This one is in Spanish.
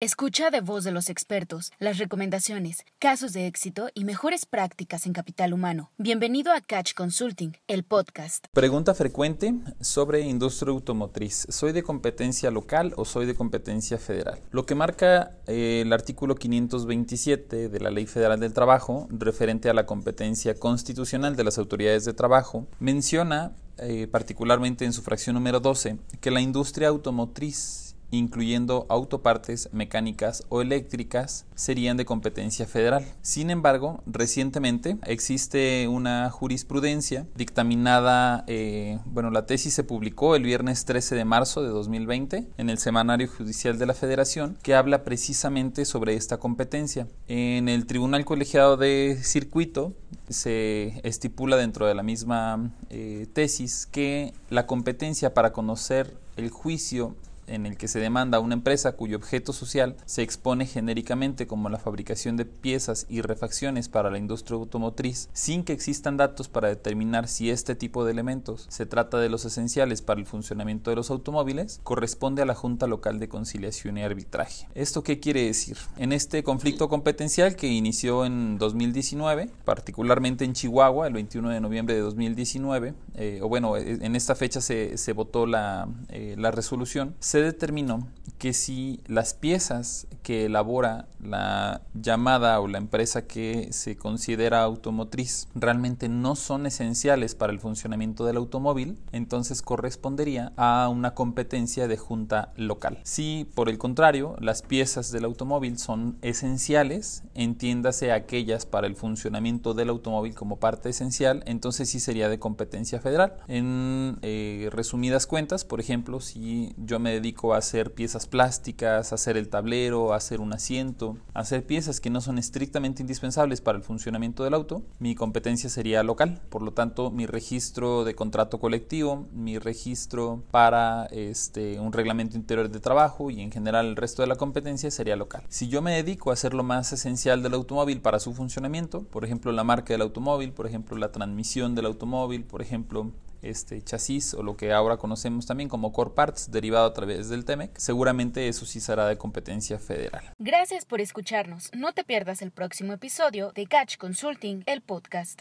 Escucha de voz de los expertos las recomendaciones, casos de éxito y mejores prácticas en capital humano. Bienvenido a Catch Consulting, el podcast. Pregunta frecuente sobre industria automotriz. ¿Soy de competencia local o soy de competencia federal? Lo que marca eh, el artículo 527 de la Ley Federal del Trabajo, referente a la competencia constitucional de las autoridades de trabajo, menciona, eh, particularmente en su fracción número 12, que la industria automotriz incluyendo autopartes mecánicas o eléctricas, serían de competencia federal. Sin embargo, recientemente existe una jurisprudencia dictaminada, eh, bueno, la tesis se publicó el viernes 13 de marzo de 2020 en el Semanario Judicial de la Federación, que habla precisamente sobre esta competencia. En el Tribunal Colegiado de Circuito se estipula dentro de la misma eh, tesis que la competencia para conocer el juicio en el que se demanda a una empresa cuyo objeto social se expone genéricamente como la fabricación de piezas y refacciones para la industria automotriz, sin que existan datos para determinar si este tipo de elementos se trata de los esenciales para el funcionamiento de los automóviles, corresponde a la Junta Local de Conciliación y Arbitraje. ¿Esto qué quiere decir? En este conflicto competencial que inició en 2019, particularmente en Chihuahua, el 21 de noviembre de 2019, eh, o bueno, eh, en esta fecha se, se votó la, eh, la resolución, se determinó que si las piezas que elabora la llamada o la empresa que se considera automotriz realmente no son esenciales para el funcionamiento del automóvil, entonces correspondería a una competencia de junta local. Si por el contrario las piezas del automóvil son esenciales, entiéndase aquellas para el funcionamiento del automóvil como parte esencial, entonces sí sería de competencia federal. En eh, resumidas cuentas, por ejemplo, si yo me dedico a hacer piezas plásticas, hacer el tablero, hacer un asiento, hacer piezas que no son estrictamente indispensables para el funcionamiento del auto, mi competencia sería local. Por lo tanto, mi registro de contrato colectivo, mi registro para este, un reglamento interior de trabajo y en general el resto de la competencia sería local. Si yo me dedico a hacer lo más esencial del automóvil para su funcionamiento, por ejemplo la marca del automóvil, por ejemplo la transmisión del automóvil, por ejemplo este chasis o lo que ahora conocemos también como core parts derivado a través del TEMEC, seguramente eso sí será de competencia federal. Gracias por escucharnos. No te pierdas el próximo episodio de Catch Consulting, el podcast.